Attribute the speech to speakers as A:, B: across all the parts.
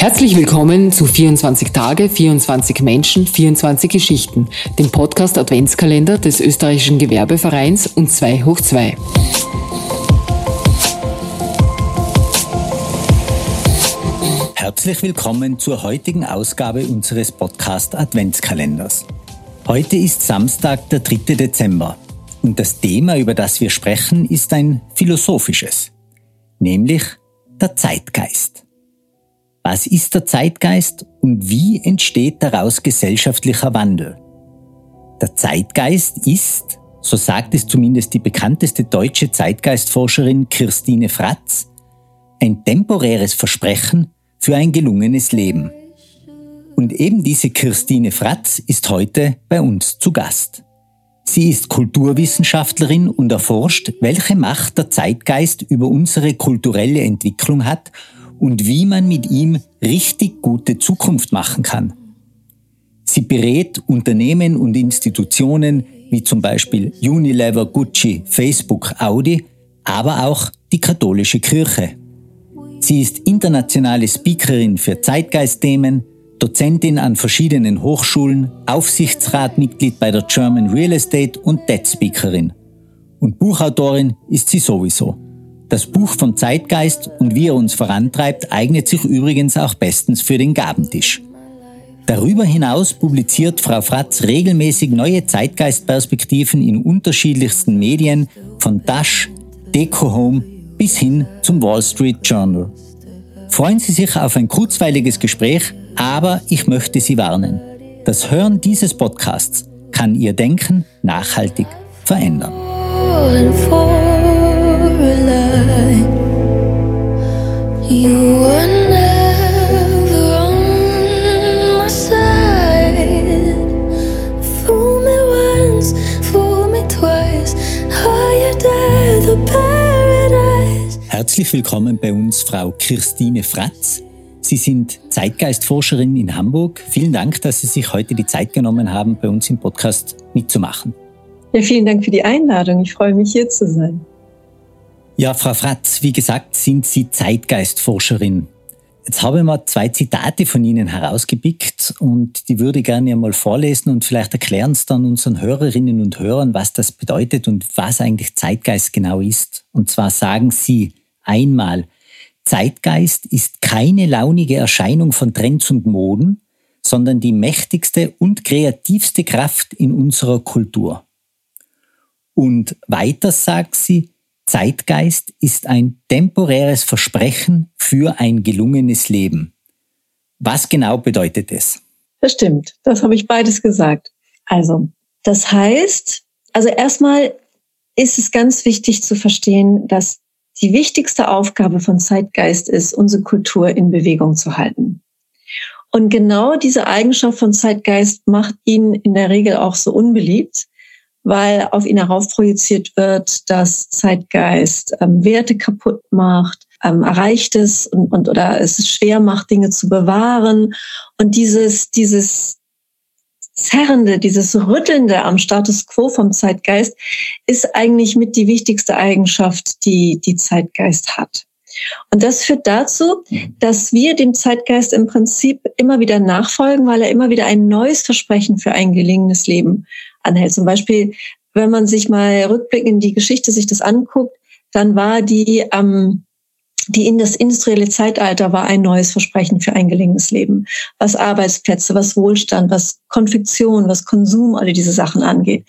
A: Herzlich willkommen zu 24 Tage, 24 Menschen, 24 Geschichten, dem Podcast Adventskalender des österreichischen Gewerbevereins und 2 hoch 2.
B: Herzlich willkommen zur heutigen Ausgabe unseres Podcast Adventskalenders. Heute ist Samstag, der 3. Dezember und das Thema, über das wir sprechen, ist ein philosophisches, nämlich der Zeitgeist. Was ist der Zeitgeist und wie entsteht daraus gesellschaftlicher Wandel? Der Zeitgeist ist, so sagt es zumindest die bekannteste deutsche Zeitgeistforscherin Christine Fratz, ein temporäres Versprechen für ein gelungenes Leben. Und eben diese Christine Fratz ist heute bei uns zu Gast. Sie ist Kulturwissenschaftlerin und erforscht, welche Macht der Zeitgeist über unsere kulturelle Entwicklung hat und wie man mit ihm richtig gute Zukunft machen kann. Sie berät Unternehmen und Institutionen wie zum Beispiel Unilever, Gucci, Facebook, Audi, aber auch die katholische Kirche. Sie ist internationale Speakerin für Zeitgeistthemen, Dozentin an verschiedenen Hochschulen, Aufsichtsratmitglied bei der German Real Estate und Dead Speakerin. Und Buchautorin ist sie sowieso. Das Buch vom Zeitgeist und wie er uns vorantreibt, eignet sich übrigens auch bestens für den Gabentisch. Darüber hinaus publiziert Frau Fratz regelmäßig neue Zeitgeistperspektiven in unterschiedlichsten Medien, von Dash, Deco Home bis hin zum Wall Street Journal. Freuen Sie sich auf ein kurzweiliges Gespräch, aber ich möchte Sie warnen. Das Hören dieses Podcasts kann Ihr Denken nachhaltig verändern. Herzlich willkommen bei uns, Frau Christine Fratz. Sie sind Zeitgeistforscherin in Hamburg. Vielen Dank, dass Sie sich heute die Zeit genommen haben, bei uns im Podcast mitzumachen.
C: Ja, vielen Dank für die Einladung. Ich freue mich, hier zu sein.
B: Ja, Frau Fratz, wie gesagt, sind Sie Zeitgeistforscherin. Jetzt habe ich mal zwei Zitate von Ihnen herausgepickt und die würde ich gerne mal vorlesen und vielleicht erklären es dann unseren Hörerinnen und Hörern, was das bedeutet und was eigentlich Zeitgeist genau ist. Und zwar sagen Sie einmal, Zeitgeist ist keine launige Erscheinung von Trends und Moden, sondern die mächtigste und kreativste Kraft in unserer Kultur. Und weiter sagt sie, Zeitgeist ist ein temporäres Versprechen für ein gelungenes Leben. Was genau bedeutet es?
C: Das stimmt, das habe ich beides gesagt. Also, das heißt, also erstmal ist es ganz wichtig zu verstehen, dass die wichtigste Aufgabe von Zeitgeist ist, unsere Kultur in Bewegung zu halten. Und genau diese Eigenschaft von Zeitgeist macht ihn in der Regel auch so unbeliebt, weil auf ihn heraufprojiziert wird, dass Zeitgeist ähm, Werte kaputt macht, ähm, erreicht es und, und oder es schwer macht, Dinge zu bewahren. Und dieses, dieses Zerrende, dieses Rüttelnde am Status quo vom Zeitgeist ist eigentlich mit die wichtigste Eigenschaft, die die Zeitgeist hat. Und das führt dazu, dass wir dem Zeitgeist im Prinzip immer wieder nachfolgen, weil er immer wieder ein neues Versprechen für ein gelingendes Leben anhält. Zum Beispiel, wenn man sich mal rückblickend in die Geschichte sich das anguckt, dann war die ähm, die in das industrielle Zeitalter war ein neues Versprechen für ein gelingendes Leben, was Arbeitsplätze, was Wohlstand, was Konfektion, was Konsum, alle diese Sachen angeht.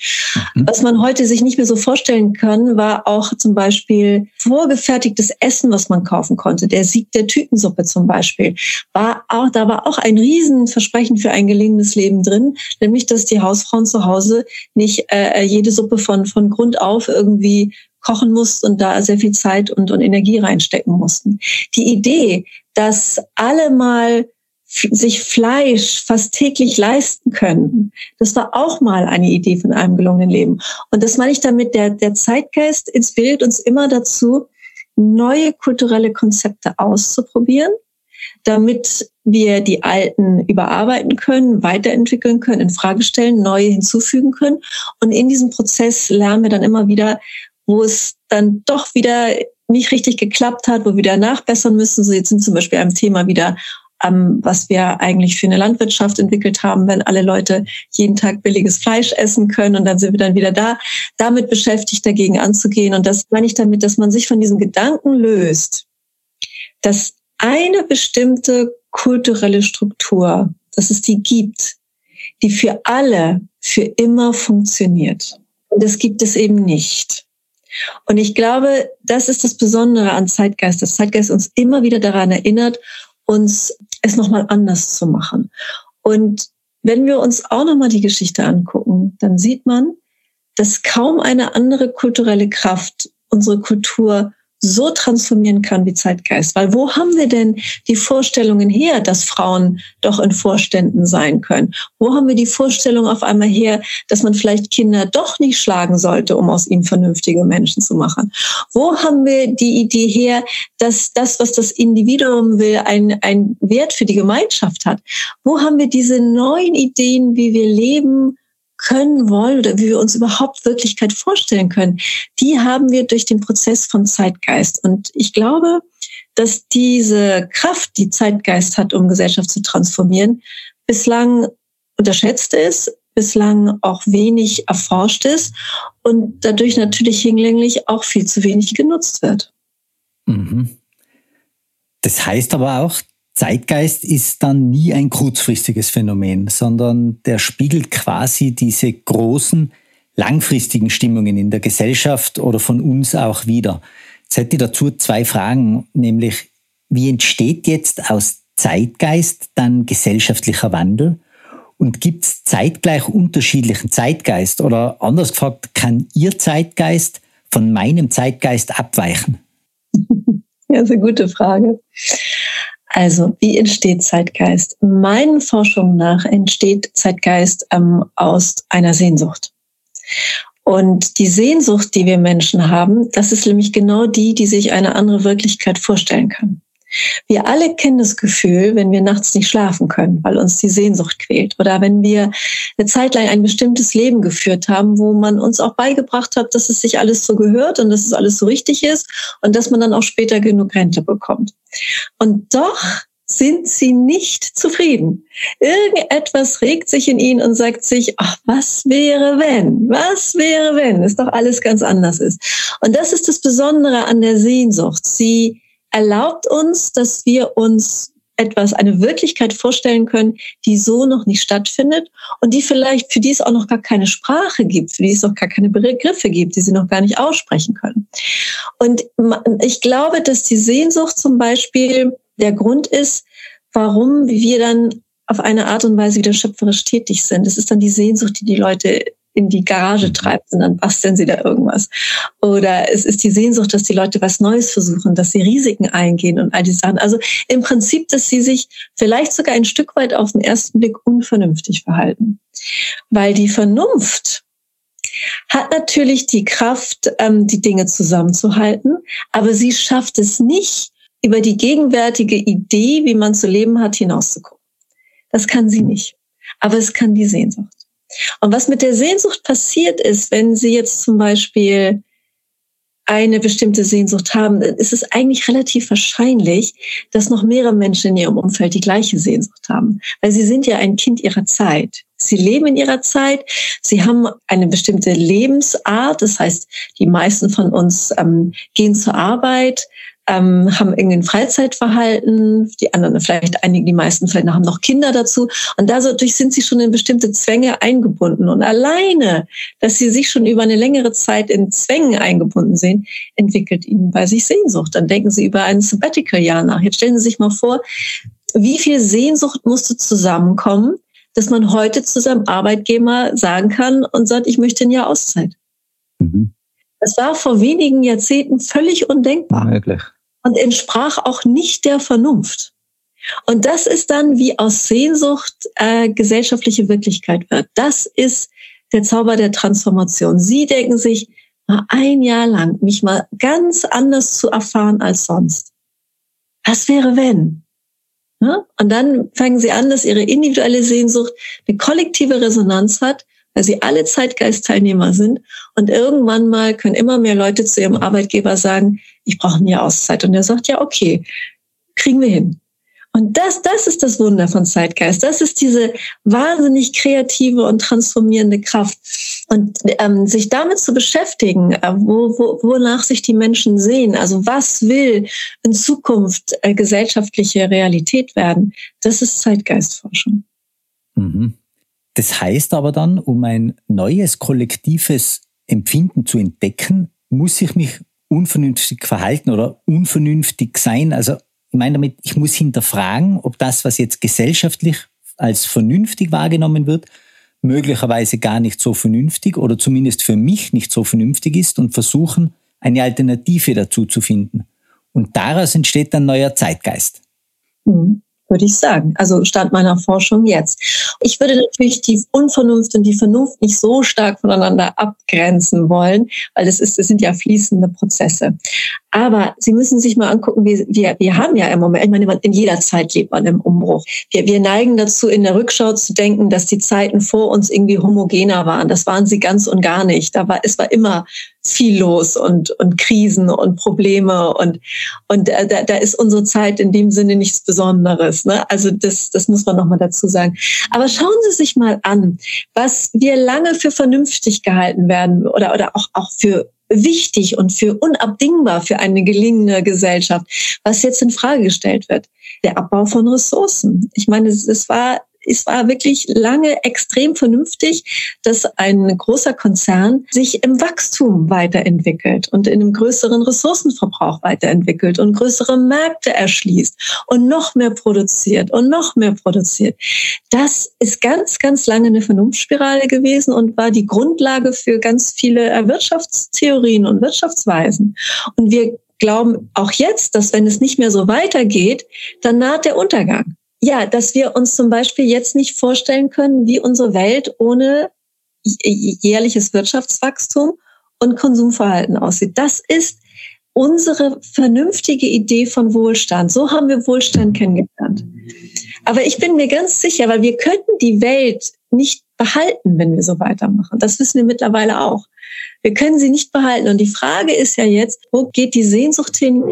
C: Mhm. Was man heute sich nicht mehr so vorstellen kann, war auch zum Beispiel vorgefertigtes Essen, was man kaufen konnte. Der Sieg der Tütensuppe zum Beispiel war auch, da war auch ein Riesenversprechen für ein gelingendes Leben drin, nämlich dass die Hausfrauen zu Hause nicht äh, jede Suppe von von Grund auf irgendwie kochen mussten und da sehr viel Zeit und, und Energie reinstecken mussten. Die Idee, dass alle mal sich Fleisch fast täglich leisten können. Das war auch mal eine Idee von einem gelungenen Leben. Und das meine ich damit, der, der Zeitgeist inspiriert uns immer dazu, neue kulturelle Konzepte auszuprobieren, damit wir die alten überarbeiten können, weiterentwickeln können, in Frage stellen, neue hinzufügen können. Und in diesem Prozess lernen wir dann immer wieder, wo es dann doch wieder nicht richtig geklappt hat, wo wir wieder nachbessern müssen. So jetzt sind zum Beispiel einem Thema wieder ähm, was wir eigentlich für eine Landwirtschaft entwickelt haben, wenn alle Leute jeden Tag billiges Fleisch essen können und dann sind wir dann wieder da, damit beschäftigt, dagegen anzugehen. Und das meine ich damit, dass man sich von diesem Gedanken löst, dass eine bestimmte kulturelle Struktur, dass es die gibt, die für alle für immer funktioniert. Und das gibt es eben nicht. Und ich glaube, das ist das Besondere an Zeitgeist, dass Zeitgeist uns immer wieder daran erinnert, uns es nochmal anders zu machen. Und wenn wir uns auch nochmal die Geschichte angucken, dann sieht man, dass kaum eine andere kulturelle Kraft unsere Kultur so transformieren kann wie Zeitgeist. Weil wo haben wir denn die Vorstellungen her, dass Frauen doch in Vorständen sein können? Wo haben wir die Vorstellung auf einmal her, dass man vielleicht Kinder doch nicht schlagen sollte, um aus ihnen vernünftige Menschen zu machen? Wo haben wir die Idee her, dass das, was das Individuum will, ein, ein Wert für die Gemeinschaft hat? Wo haben wir diese neuen Ideen, wie wir leben, können wollen oder wie wir uns überhaupt Wirklichkeit vorstellen können, die haben wir durch den Prozess von Zeitgeist. Und ich glaube, dass diese Kraft, die Zeitgeist hat, um Gesellschaft zu transformieren, bislang unterschätzt ist, bislang auch wenig erforscht ist und dadurch natürlich hinlänglich auch viel zu wenig genutzt wird.
B: Mhm. Das heißt aber auch, Zeitgeist ist dann nie ein kurzfristiges Phänomen, sondern der spiegelt quasi diese großen, langfristigen Stimmungen in der Gesellschaft oder von uns auch wieder. Jetzt hätte ich dazu zwei Fragen, nämlich wie entsteht jetzt aus Zeitgeist dann gesellschaftlicher Wandel? Und gibt es zeitgleich unterschiedlichen Zeitgeist? Oder anders gefragt, kann Ihr Zeitgeist von meinem Zeitgeist abweichen?
C: Ja, ist eine gute Frage. Also, wie entsteht Zeitgeist? Meinen Forschungen nach entsteht Zeitgeist ähm, aus einer Sehnsucht. Und die Sehnsucht, die wir Menschen haben, das ist nämlich genau die, die sich eine andere Wirklichkeit vorstellen kann. Wir alle kennen das Gefühl, wenn wir nachts nicht schlafen können, weil uns die Sehnsucht quält. Oder wenn wir eine Zeit lang ein bestimmtes Leben geführt haben, wo man uns auch beigebracht hat, dass es sich alles so gehört und dass es alles so richtig ist und dass man dann auch später genug Rente bekommt. Und doch sind sie nicht zufrieden. Irgendetwas regt sich in ihnen und sagt sich, ach, was wäre wenn? Was wäre wenn? Es doch alles ganz anders ist. Und das ist das Besondere an der Sehnsucht. Sie erlaubt uns, dass wir uns etwas, eine Wirklichkeit vorstellen können, die so noch nicht stattfindet und die vielleicht, für die es auch noch gar keine Sprache gibt, für die es auch gar keine Begriffe gibt, die sie noch gar nicht aussprechen können. Und ich glaube, dass die Sehnsucht zum Beispiel der Grund ist, warum wir dann auf eine Art und Weise wieder schöpferisch tätig sind. Es ist dann die Sehnsucht, die die Leute in die Garage mhm. treibt und dann basteln sie da irgendwas. Oder es ist die Sehnsucht, dass die Leute was Neues versuchen, dass sie Risiken eingehen und all die Sachen. Also im Prinzip, dass sie sich vielleicht sogar ein Stück weit auf den ersten Blick unvernünftig verhalten. Weil die Vernunft hat natürlich die Kraft, ähm, die Dinge zusammenzuhalten, aber sie schafft es nicht, über die gegenwärtige Idee, wie man zu leben hat, hinauszugucken. Das kann sie nicht. Aber es kann die Sehnsucht. Und was mit der Sehnsucht passiert ist, wenn Sie jetzt zum Beispiel eine bestimmte Sehnsucht haben, ist es eigentlich relativ wahrscheinlich, dass noch mehrere Menschen in ihrem Umfeld die gleiche Sehnsucht haben. Weil sie sind ja ein Kind ihrer Zeit. Sie leben in ihrer Zeit, sie haben eine bestimmte Lebensart, das heißt, die meisten von uns ähm, gehen zur Arbeit, ähm, haben irgendwie ein Freizeitverhalten, die anderen vielleicht einige, die meisten vielleicht haben noch Kinder dazu und dadurch sind sie schon in bestimmte Zwänge eingebunden und alleine, dass sie sich schon über eine längere Zeit in Zwängen eingebunden sehen, entwickelt ihnen bei sich Sehnsucht. Dann denken sie über ein Sabbatical-Jahr nach. Jetzt stellen Sie sich mal vor, wie viel Sehnsucht musste zusammenkommen, dass man heute zu seinem Arbeitgeber sagen kann und sagt, ich möchte ein Jahr Auszeit. Mhm. Das war vor wenigen Jahrzehnten völlig undenkbar.
B: Möglich.
C: Und entsprach auch nicht der Vernunft. Und das ist dann, wie aus Sehnsucht äh, gesellschaftliche Wirklichkeit wird. Das ist der Zauber der Transformation. Sie denken sich, mal ein Jahr lang mich mal ganz anders zu erfahren als sonst. Was wäre wenn? Ja? Und dann fangen sie an, dass ihre individuelle Sehnsucht eine kollektive Resonanz hat weil sie alle Zeitgeistteilnehmer sind. Und irgendwann mal können immer mehr Leute zu ihrem Arbeitgeber sagen, ich brauche eine Auszeit. Und er sagt, ja, okay, kriegen wir hin. Und das, das ist das Wunder von Zeitgeist. Das ist diese wahnsinnig kreative und transformierende Kraft. Und ähm, sich damit zu beschäftigen, äh, wo, wo, wonach sich die Menschen sehen, also was will in Zukunft äh, gesellschaftliche Realität werden, das ist Zeitgeistforschung.
B: Mhm. Das heißt aber dann, um ein neues kollektives Empfinden zu entdecken, muss ich mich unvernünftig verhalten oder unvernünftig sein. Also ich meine damit, ich muss hinterfragen, ob das, was jetzt gesellschaftlich als vernünftig wahrgenommen wird, möglicherweise gar nicht so vernünftig oder zumindest für mich nicht so vernünftig ist und versuchen, eine Alternative dazu zu finden. Und daraus entsteht dann neuer Zeitgeist.
C: Mhm würde ich sagen. Also Stand meiner Forschung jetzt. Ich würde natürlich die Unvernunft und die Vernunft nicht so stark voneinander abgrenzen wollen, weil das ist, das sind ja fließende Prozesse. Aber Sie müssen sich mal angucken, wie, wir, wir haben ja im Moment, ich meine, in jeder Zeit lebt man im Umbruch. Wir, wir neigen dazu, in der Rückschau zu denken, dass die Zeiten vor uns irgendwie homogener waren. Das waren sie ganz und gar nicht. Da war, es war immer viel los und, und Krisen und Probleme und, und äh, da, da ist unsere Zeit in dem Sinne nichts Besonderes. Ne? Also das, das muss man nochmal dazu sagen. Aber schauen Sie sich mal an, was wir lange für vernünftig gehalten werden oder, oder auch, auch für wichtig und für unabdingbar für eine gelingende Gesellschaft, was jetzt in Frage gestellt wird. Der Abbau von Ressourcen. Ich meine, es war es war wirklich lange extrem vernünftig, dass ein großer Konzern sich im Wachstum weiterentwickelt und in einem größeren Ressourcenverbrauch weiterentwickelt und größere Märkte erschließt und noch mehr produziert und noch mehr produziert. Das ist ganz, ganz lange eine Vernunftspirale gewesen und war die Grundlage für ganz viele Wirtschaftstheorien und Wirtschaftsweisen. Und wir glauben auch jetzt, dass wenn es nicht mehr so weitergeht, dann naht der Untergang ja, dass wir uns zum Beispiel jetzt nicht vorstellen können, wie unsere Welt ohne jährliches Wirtschaftswachstum und Konsumverhalten aussieht. Das ist unsere vernünftige Idee von Wohlstand. So haben wir Wohlstand kennengelernt. Aber ich bin mir ganz sicher, weil wir könnten die Welt nicht behalten, wenn wir so weitermachen. Das wissen wir mittlerweile auch. Wir können sie nicht behalten. Und die Frage ist ja jetzt, wo geht die Sehnsucht hin,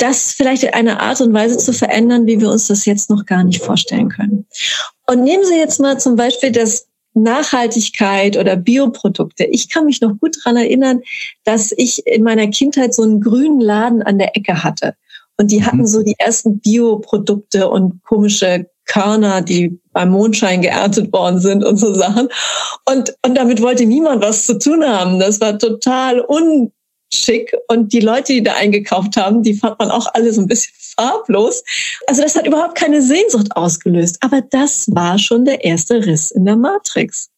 C: das vielleicht in einer Art und Weise zu verändern, wie wir uns das jetzt noch gar nicht vorstellen können. Und nehmen Sie jetzt mal zum Beispiel das Nachhaltigkeit oder Bioprodukte. Ich kann mich noch gut dran erinnern, dass ich in meiner Kindheit so einen grünen Laden an der Ecke hatte. Und die hatten mhm. so die ersten Bioprodukte und komische Körner, die beim Mondschein geerntet worden sind und so Sachen. Und, und damit wollte niemand was zu tun haben. Das war total un, schick. Und die Leute, die da eingekauft haben, die fand man auch alle so ein bisschen farblos. Also das hat überhaupt keine Sehnsucht ausgelöst. Aber das war schon der erste Riss in der Matrix.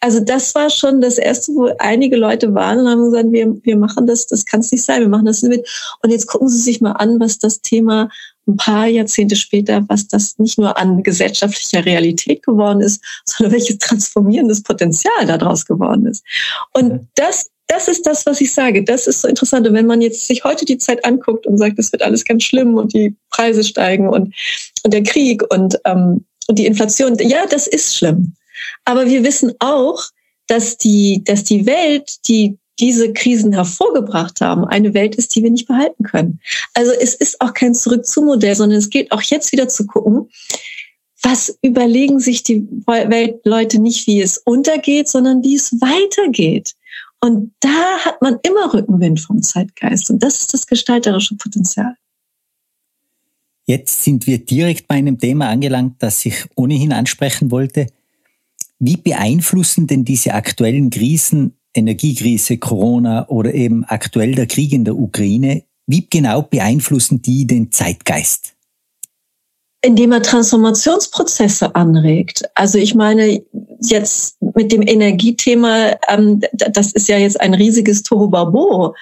C: Also das war schon das erste, wo einige Leute waren und haben gesagt, wir, wir machen das, das kann es nicht sein, wir machen das nicht mit. Und jetzt gucken Sie sich mal an, was das Thema ein paar Jahrzehnte später, was das nicht nur an gesellschaftlicher Realität geworden ist, sondern welches transformierendes Potenzial daraus geworden ist. Und das das ist das, was ich sage. Das ist so interessant. Und wenn man jetzt sich heute die Zeit anguckt und sagt, es wird alles ganz schlimm und die Preise steigen und, und der Krieg und, ähm, und die Inflation, ja, das ist schlimm. Aber wir wissen auch, dass die, dass die Welt, die diese Krisen hervorgebracht haben, eine Welt ist, die wir nicht behalten können. Also es ist auch kein Zurück-zu-Modell, sondern es gilt auch jetzt wieder zu gucken, was überlegen sich die Weltleute nicht, wie es untergeht, sondern wie es weitergeht. Und da hat man immer Rückenwind vom Zeitgeist. Und das ist das gestalterische Potenzial.
B: Jetzt sind wir direkt bei einem Thema angelangt, das ich ohnehin ansprechen wollte. Wie beeinflussen denn diese aktuellen Krisen, Energiekrise, Corona oder eben aktuell der Krieg in der Ukraine, wie genau beeinflussen die den Zeitgeist?
C: Indem er Transformationsprozesse anregt. Also ich meine, jetzt mit dem Energiethema, ähm, das ist ja jetzt ein riesiges Tohuwabo.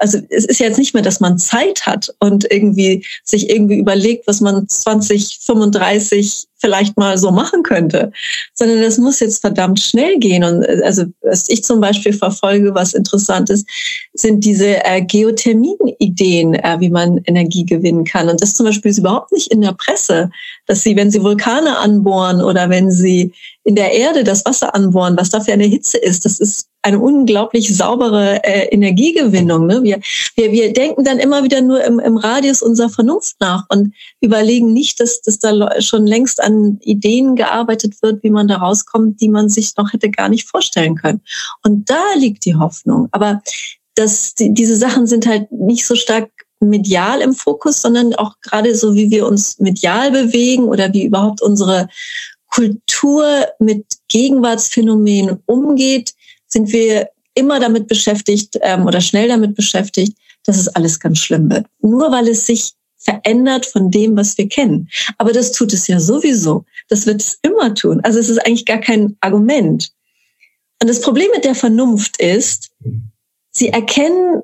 C: Also es ist jetzt nicht mehr, dass man Zeit hat und irgendwie sich irgendwie überlegt, was man 2035 vielleicht mal so machen könnte, sondern das muss jetzt verdammt schnell gehen. Und äh, also was ich zum Beispiel verfolge, was interessant ist, sind diese äh, Geothermien-Ideen, äh, wie man Energie gewinnen kann. Und das zum Beispiel ist überhaupt nicht in der Presse, dass sie, wenn sie Vulkane anbohren oder wenn sie in der Erde das Wasser anbohren, was dafür eine Hitze ist, das ist eine unglaublich saubere äh, Energiegewinnung. Ne? Wir, wir, wir denken dann immer wieder nur im, im Radius unserer Vernunft nach und überlegen nicht, dass, dass da schon längst an Ideen gearbeitet wird, wie man da rauskommt, die man sich noch hätte gar nicht vorstellen können. Und da liegt die Hoffnung. Aber das, die, diese Sachen sind halt nicht so stark medial im Fokus, sondern auch gerade so, wie wir uns medial bewegen oder wie überhaupt unsere Kultur mit Gegenwartsphänomenen umgeht, sind wir immer damit beschäftigt ähm, oder schnell damit beschäftigt, dass es alles ganz schlimm wird. Nur weil es sich verändert von dem, was wir kennen. Aber das tut es ja sowieso. Das wird es immer tun. Also es ist eigentlich gar kein Argument. Und das Problem mit der Vernunft ist, sie erkennen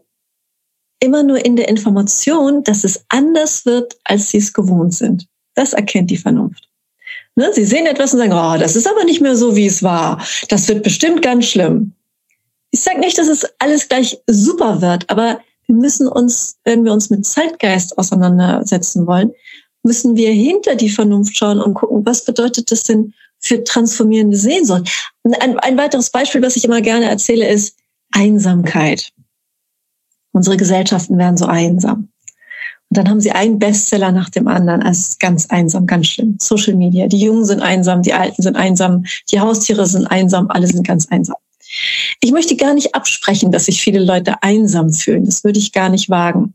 C: immer nur in der Information, dass es anders wird, als sie es gewohnt sind. Das erkennt die Vernunft. Ne? Sie sehen etwas und sagen, oh, das ist aber nicht mehr so, wie es war. Das wird bestimmt ganz schlimm. Ich sage nicht, dass es alles gleich super wird, aber wir müssen uns, wenn wir uns mit Zeitgeist auseinandersetzen wollen, müssen wir hinter die Vernunft schauen und gucken, was bedeutet das denn für transformierende Sehnsucht. Ein, ein weiteres Beispiel, was ich immer gerne erzähle, ist Einsamkeit. Unsere Gesellschaften werden so einsam. Und dann haben sie einen Bestseller nach dem anderen. Also es ist ganz einsam, ganz schlimm. Social Media. Die Jungen sind einsam, die Alten sind einsam, die Haustiere sind einsam, alle sind ganz einsam. Ich möchte gar nicht absprechen, dass sich viele Leute einsam fühlen. Das würde ich gar nicht wagen.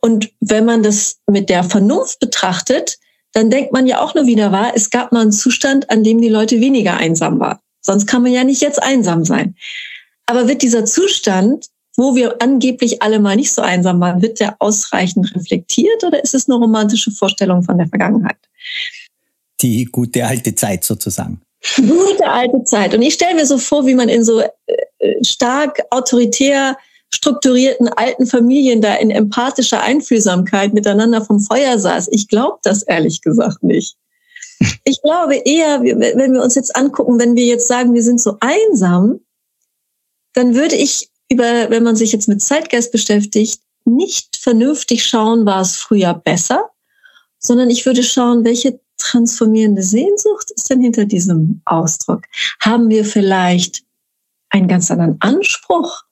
C: Und wenn man das mit der Vernunft betrachtet, dann denkt man ja auch nur wieder wahr, es gab mal einen Zustand, an dem die Leute weniger einsam waren. Sonst kann man ja nicht jetzt einsam sein. Aber wird dieser Zustand wo wir angeblich alle mal nicht so einsam waren, wird der ausreichend reflektiert oder ist es eine romantische Vorstellung von der Vergangenheit?
B: Die gute alte Zeit sozusagen.
C: Gute alte Zeit. Und ich stelle mir so vor, wie man in so äh, stark autoritär strukturierten alten Familien da in empathischer Einfühlsamkeit miteinander vom Feuer saß. Ich glaube das ehrlich gesagt nicht. Ich glaube eher, wenn wir uns jetzt angucken, wenn wir jetzt sagen, wir sind so einsam, dann würde ich über, wenn man sich jetzt mit Zeitgeist beschäftigt, nicht vernünftig schauen, war es früher besser, sondern ich würde schauen, welche transformierende Sehnsucht ist denn hinter diesem Ausdruck? Haben wir vielleicht einen ganz anderen Anspruch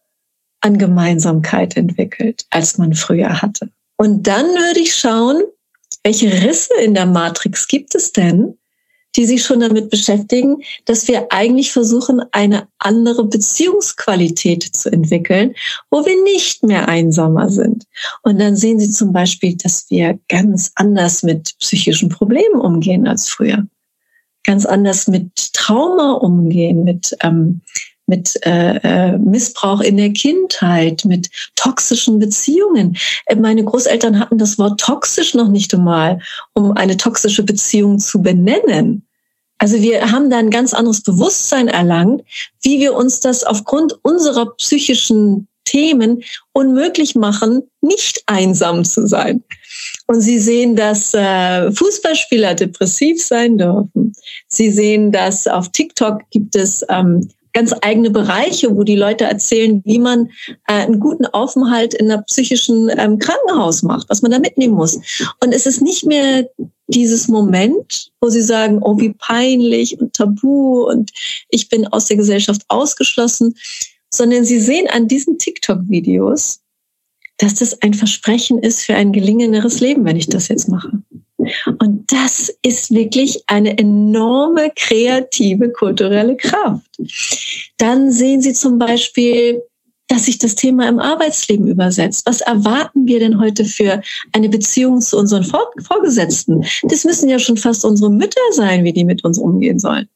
C: an Gemeinsamkeit entwickelt, als man früher hatte? Und dann würde ich schauen, welche Risse in der Matrix gibt es denn, die sich schon damit beschäftigen, dass wir eigentlich versuchen, eine andere Beziehungsqualität zu entwickeln, wo wir nicht mehr einsamer sind. Und dann sehen Sie zum Beispiel, dass wir ganz anders mit psychischen Problemen umgehen als früher. Ganz anders mit Trauma umgehen, mit ähm, mit äh, äh, Missbrauch in der Kindheit, mit toxischen Beziehungen. Äh, meine Großeltern hatten das Wort toxisch noch nicht einmal, um eine toxische Beziehung zu benennen. Also wir haben da ein ganz anderes Bewusstsein erlangt, wie wir uns das aufgrund unserer psychischen Themen unmöglich machen, nicht einsam zu sein. Und Sie sehen, dass äh, Fußballspieler depressiv sein dürfen. Sie sehen, dass auf TikTok gibt es ähm, ganz eigene Bereiche, wo die Leute erzählen, wie man äh, einen guten Aufenthalt in einer psychischen ähm, Krankenhaus macht, was man da mitnehmen muss. Und es ist nicht mehr dieses Moment, wo sie sagen, oh, wie peinlich und tabu und ich bin aus der Gesellschaft ausgeschlossen, sondern sie sehen an diesen TikTok-Videos, dass das ein Versprechen ist für ein gelingenderes Leben, wenn ich das jetzt mache. Und das ist wirklich eine enorme kreative kulturelle Kraft. Dann sehen Sie zum Beispiel, dass sich das Thema im Arbeitsleben übersetzt. Was erwarten wir denn heute für eine Beziehung zu unseren Vorgesetzten? Das müssen ja schon fast unsere Mütter sein, wie die mit uns umgehen sollen.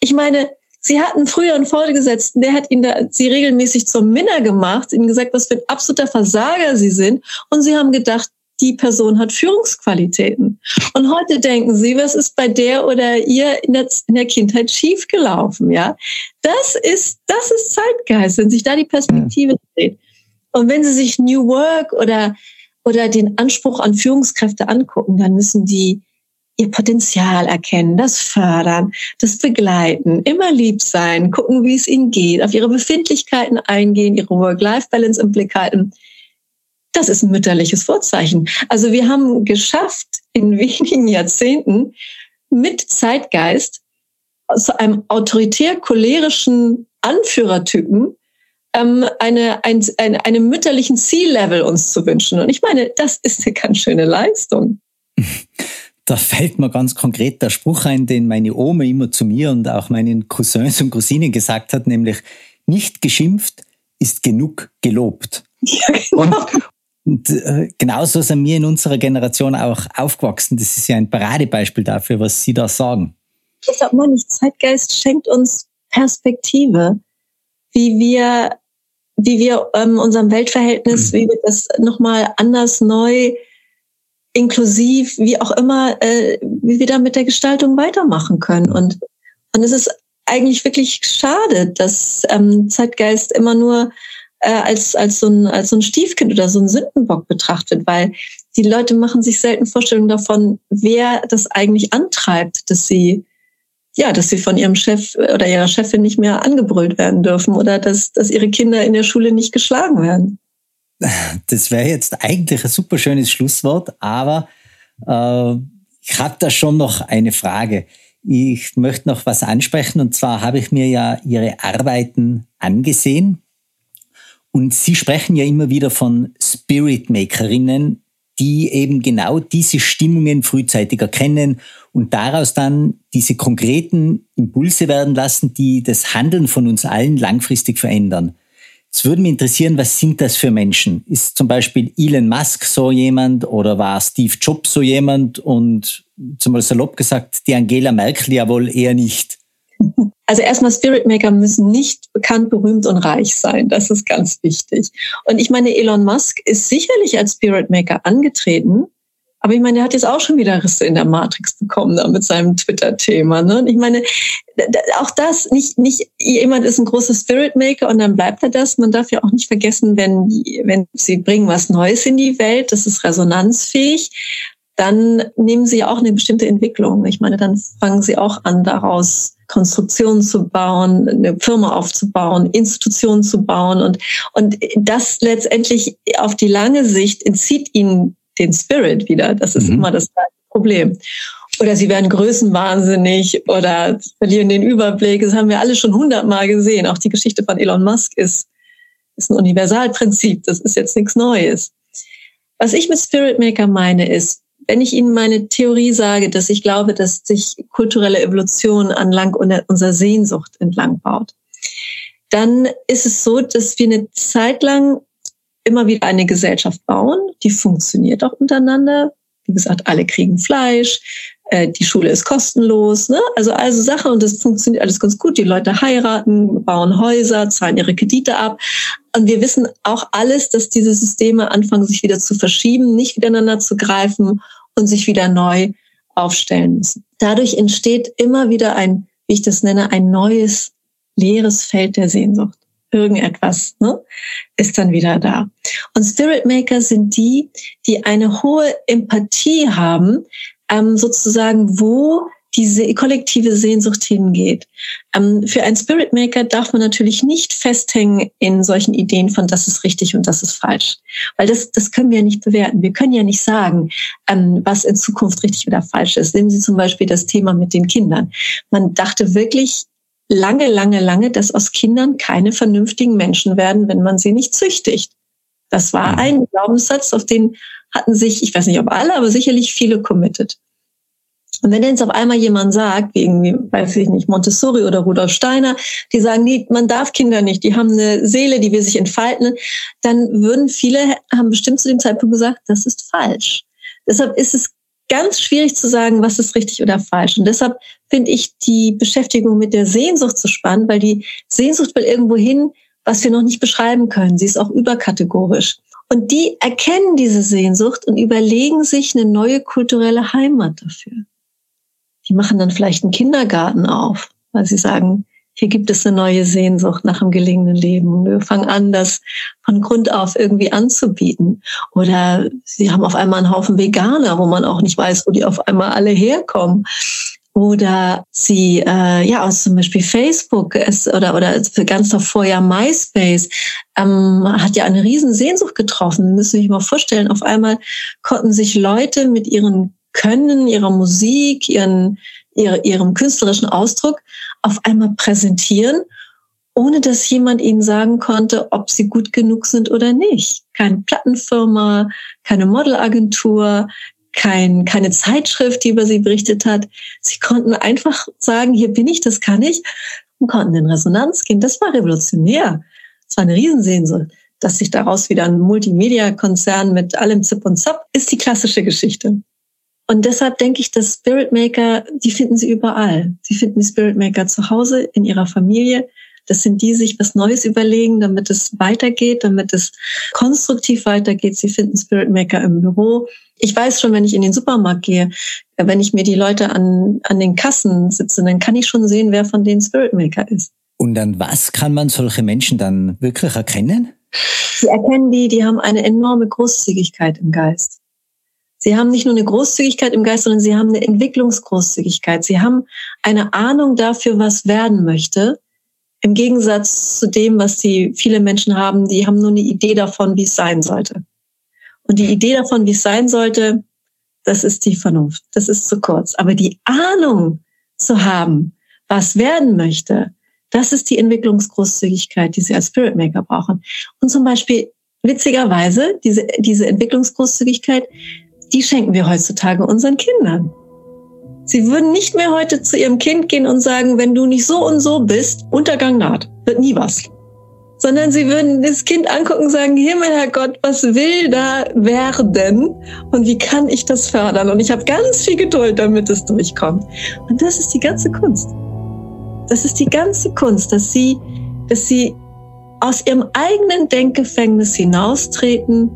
C: Ich meine, Sie hatten früher einen Vorgesetzten, der hat ihnen da, sie regelmäßig zum Minner gemacht, ihnen gesagt, was für ein absoluter Versager sie sind. Und sie haben gedacht, die Person hat Führungsqualitäten. Und heute denken Sie, was ist bei der oder ihr in der, in der Kindheit schiefgelaufen? Ja, das ist, das ist Zeitgeist, wenn sich da die Perspektive dreht. Und wenn Sie sich New Work oder, oder den Anspruch an Führungskräfte angucken, dann müssen die ihr Potenzial erkennen, das fördern, das begleiten, immer lieb sein, gucken, wie es ihnen geht, auf ihre Befindlichkeiten eingehen, ihre Work-Life-Balance im Blick halten. Das ist ein mütterliches Vorzeichen. Also wir haben geschafft, in wenigen Jahrzehnten mit Zeitgeist zu einem autoritär cholerischen Anführertypen ähm, eine, ein, ein, einem mütterlichen Ziellevel uns zu wünschen. Und ich meine, das ist eine ganz schöne Leistung.
B: Da fällt mir ganz konkret der Spruch ein, den meine Oma immer zu mir und auch meinen Cousins und Cousinen gesagt hat, nämlich nicht geschimpft ist genug gelobt. Ja, genau. Und, und äh, genauso sind wir in unserer Generation auch aufgewachsen. Das ist ja ein Paradebeispiel dafür, was Sie da sagen.
C: Ich sag mal nicht, Zeitgeist schenkt uns Perspektive, wie wir, wie wir ähm, unserem Weltverhältnis, mhm. wie wir das nochmal anders neu inklusiv, wie auch immer, äh, wie wir da mit der Gestaltung weitermachen können. Und, und es ist eigentlich wirklich schade, dass ähm, Zeitgeist immer nur äh, als, als, so ein, als so ein Stiefkind oder so ein Sündenbock betrachtet weil die Leute machen sich selten Vorstellungen davon, wer das eigentlich antreibt, dass sie ja, dass sie von ihrem Chef oder ihrer Chefin nicht mehr angebrüllt werden dürfen oder dass, dass ihre Kinder in der Schule nicht geschlagen werden.
B: Das wäre jetzt eigentlich ein super schönes Schlusswort, aber äh, ich habe da schon noch eine Frage. Ich möchte noch was ansprechen und zwar habe ich mir ja Ihre Arbeiten angesehen und Sie sprechen ja immer wieder von Spirit-Makerinnen, die eben genau diese Stimmungen frühzeitig erkennen und daraus dann diese konkreten Impulse werden lassen, die das Handeln von uns allen langfristig verändern. Es würde mich interessieren, was sind das für Menschen? Ist zum Beispiel Elon Musk so jemand oder war Steve Jobs so jemand und zumal salopp gesagt, die Angela Merkel ja wohl eher nicht?
C: Also erstmal Spirit Maker müssen nicht bekannt, berühmt und reich sein. Das ist ganz wichtig. Und ich meine, Elon Musk ist sicherlich als Spirit Maker angetreten, aber ich meine, er hat jetzt auch schon wieder Risse in der Matrix bekommen da mit seinem Twitter-Thema. Ne? Und ich meine, auch das, nicht, nicht jemand ist ein großer Spirit-Maker und dann bleibt er das. Man darf ja auch nicht vergessen, wenn, wenn sie bringen was Neues in die Welt, das ist resonanzfähig, dann nehmen sie ja auch eine bestimmte Entwicklung. Ich meine, dann fangen sie auch an, daraus Konstruktionen zu bauen, eine Firma aufzubauen, Institutionen zu bauen und, und das letztendlich auf die lange Sicht entzieht ihnen den Spirit wieder. Das ist mhm. immer das Problem. Oder sie werden größenwahnsinnig oder verlieren den Überblick. Das haben wir alle schon hundertmal gesehen. Auch die Geschichte von Elon Musk ist, ist ein Universalprinzip. Das ist jetzt nichts Neues. Was ich mit Spirit Maker meine, ist, wenn ich Ihnen meine Theorie sage, dass ich glaube, dass sich kulturelle Evolution anlang unserer Sehnsucht entlang baut, dann ist es so, dass wir eine Zeit lang immer wieder eine Gesellschaft bauen, die funktioniert auch untereinander. Wie gesagt, alle kriegen Fleisch, äh, die Schule ist kostenlos, ne? also also Sache und das funktioniert alles ganz gut. Die Leute heiraten, bauen Häuser, zahlen ihre Kredite ab. Und wir wissen auch alles, dass diese Systeme anfangen, sich wieder zu verschieben, nicht miteinander zu greifen und sich wieder neu aufstellen müssen. Dadurch entsteht immer wieder ein, wie ich das nenne, ein neues leeres Feld der Sehnsucht irgendetwas ne, ist dann wieder da. Und Spirit Maker sind die, die eine hohe Empathie haben, ähm, sozusagen, wo diese kollektive Sehnsucht hingeht. Ähm, für einen Spirit Maker darf man natürlich nicht festhängen in solchen Ideen von das ist richtig und das ist falsch. Weil das, das können wir ja nicht bewerten. Wir können ja nicht sagen, ähm, was in Zukunft richtig oder falsch ist. Nehmen Sie zum Beispiel das Thema mit den Kindern. Man dachte wirklich, lange, lange, lange, dass aus Kindern keine vernünftigen Menschen werden, wenn man sie nicht züchtigt. Das war mhm. ein Glaubenssatz, auf den hatten sich, ich weiß nicht ob alle, aber sicherlich viele committed. Und wenn jetzt auf einmal jemand sagt, wie irgendwie, weiß ich nicht, Montessori oder Rudolf Steiner, die sagen, nee, man darf Kinder nicht, die haben eine Seele, die will sich entfalten, dann würden viele, haben bestimmt zu dem Zeitpunkt gesagt, das ist falsch. Deshalb ist es ganz schwierig zu sagen, was ist richtig oder falsch. Und deshalb finde ich die Beschäftigung mit der Sehnsucht so spannend, weil die Sehnsucht will irgendwo hin, was wir noch nicht beschreiben können. Sie ist auch überkategorisch. Und die erkennen diese Sehnsucht und überlegen sich eine neue kulturelle Heimat dafür. Die machen dann vielleicht einen Kindergarten auf, weil sie sagen, hier gibt es eine neue Sehnsucht nach einem gelingenden Leben. Wir fangen an, das von Grund auf irgendwie anzubieten. Oder sie haben auf einmal einen Haufen Veganer, wo man auch nicht weiß, wo die auf einmal alle herkommen. Oder sie, äh, ja, aus zum Beispiel Facebook es, oder, oder ganz davor ja MySpace, ähm, hat ja eine riesen Sehnsucht getroffen. Sie müssen sich mal vorstellen, auf einmal konnten sich Leute mit ihren Können, ihrer Musik, ihren, ihre, ihrem künstlerischen Ausdruck auf einmal präsentieren ohne dass jemand ihnen sagen konnte, ob sie gut genug sind oder nicht. Keine Plattenfirma, keine Modelagentur, kein, keine Zeitschrift, die über sie berichtet hat. Sie konnten einfach sagen, hier bin ich, das kann ich und konnten in Resonanz gehen. Das war revolutionär. Das war eine Riesensehnsucht. Dass sich daraus wieder ein Multimedia-Konzern mit allem Zip und Zap ist die klassische Geschichte. Und deshalb denke ich, dass Spirit Maker, die finden Sie überall. Sie finden die Spirit Maker zu Hause, in Ihrer Familie. Das sind die, sich was Neues überlegen, damit es weitergeht, damit es konstruktiv weitergeht. Sie finden Spirit Maker im Büro. Ich weiß schon, wenn ich in den Supermarkt gehe, wenn ich mir die Leute an, an den Kassen sitze, dann kann ich schon sehen, wer von denen Spirit Maker ist.
B: Und an was kann man solche Menschen dann wirklich erkennen?
C: Sie erkennen die, die haben eine enorme Großzügigkeit im Geist. Sie haben nicht nur eine Großzügigkeit im Geist, sondern sie haben eine Entwicklungsgroßzügigkeit. Sie haben eine Ahnung dafür, was werden möchte. Im Gegensatz zu dem, was die viele Menschen haben, die haben nur eine Idee davon, wie es sein sollte. Und die Idee davon, wie es sein sollte, das ist die Vernunft. Das ist zu kurz. Aber die Ahnung zu haben, was werden möchte, das ist die Entwicklungsgroßzügigkeit, die Sie als Spirit Maker brauchen. Und zum Beispiel, witzigerweise, diese, diese Entwicklungsgroßzügigkeit, die schenken wir heutzutage unseren Kindern. Sie würden nicht mehr heute zu ihrem Kind gehen und sagen, wenn du nicht so und so bist, Untergang naht, wird nie was. Sondern sie würden das Kind angucken und sagen, Himmel, Herr Gott, was will da werden und wie kann ich das fördern? Und ich habe ganz viel Geduld, damit es durchkommt. Und das ist die ganze Kunst. Das ist die ganze Kunst, dass sie, dass sie aus ihrem eigenen Denkgefängnis hinaustreten,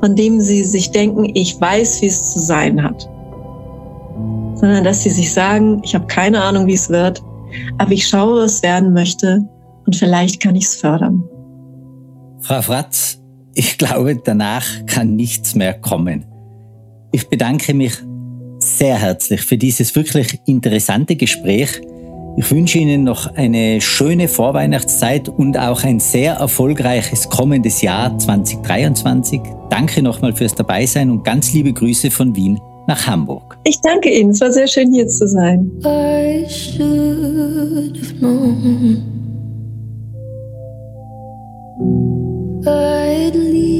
C: von dem sie sich denken, ich weiß, wie es zu sein hat sondern dass sie sich sagen, ich habe keine Ahnung, wie es wird, aber ich schaue, was werden möchte und vielleicht kann ich es fördern.
B: Frau Fratz, ich glaube, danach kann nichts mehr kommen. Ich bedanke mich sehr herzlich für dieses wirklich interessante Gespräch. Ich wünsche Ihnen noch eine schöne Vorweihnachtszeit und auch ein sehr erfolgreiches kommendes Jahr 2023. Danke nochmal fürs Dabeisein und ganz liebe Grüße von Wien nach Hamburg.
C: Ich danke Ihnen, es war sehr schön hier zu sein. I should have known I'd leave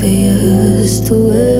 C: they used to
D: wear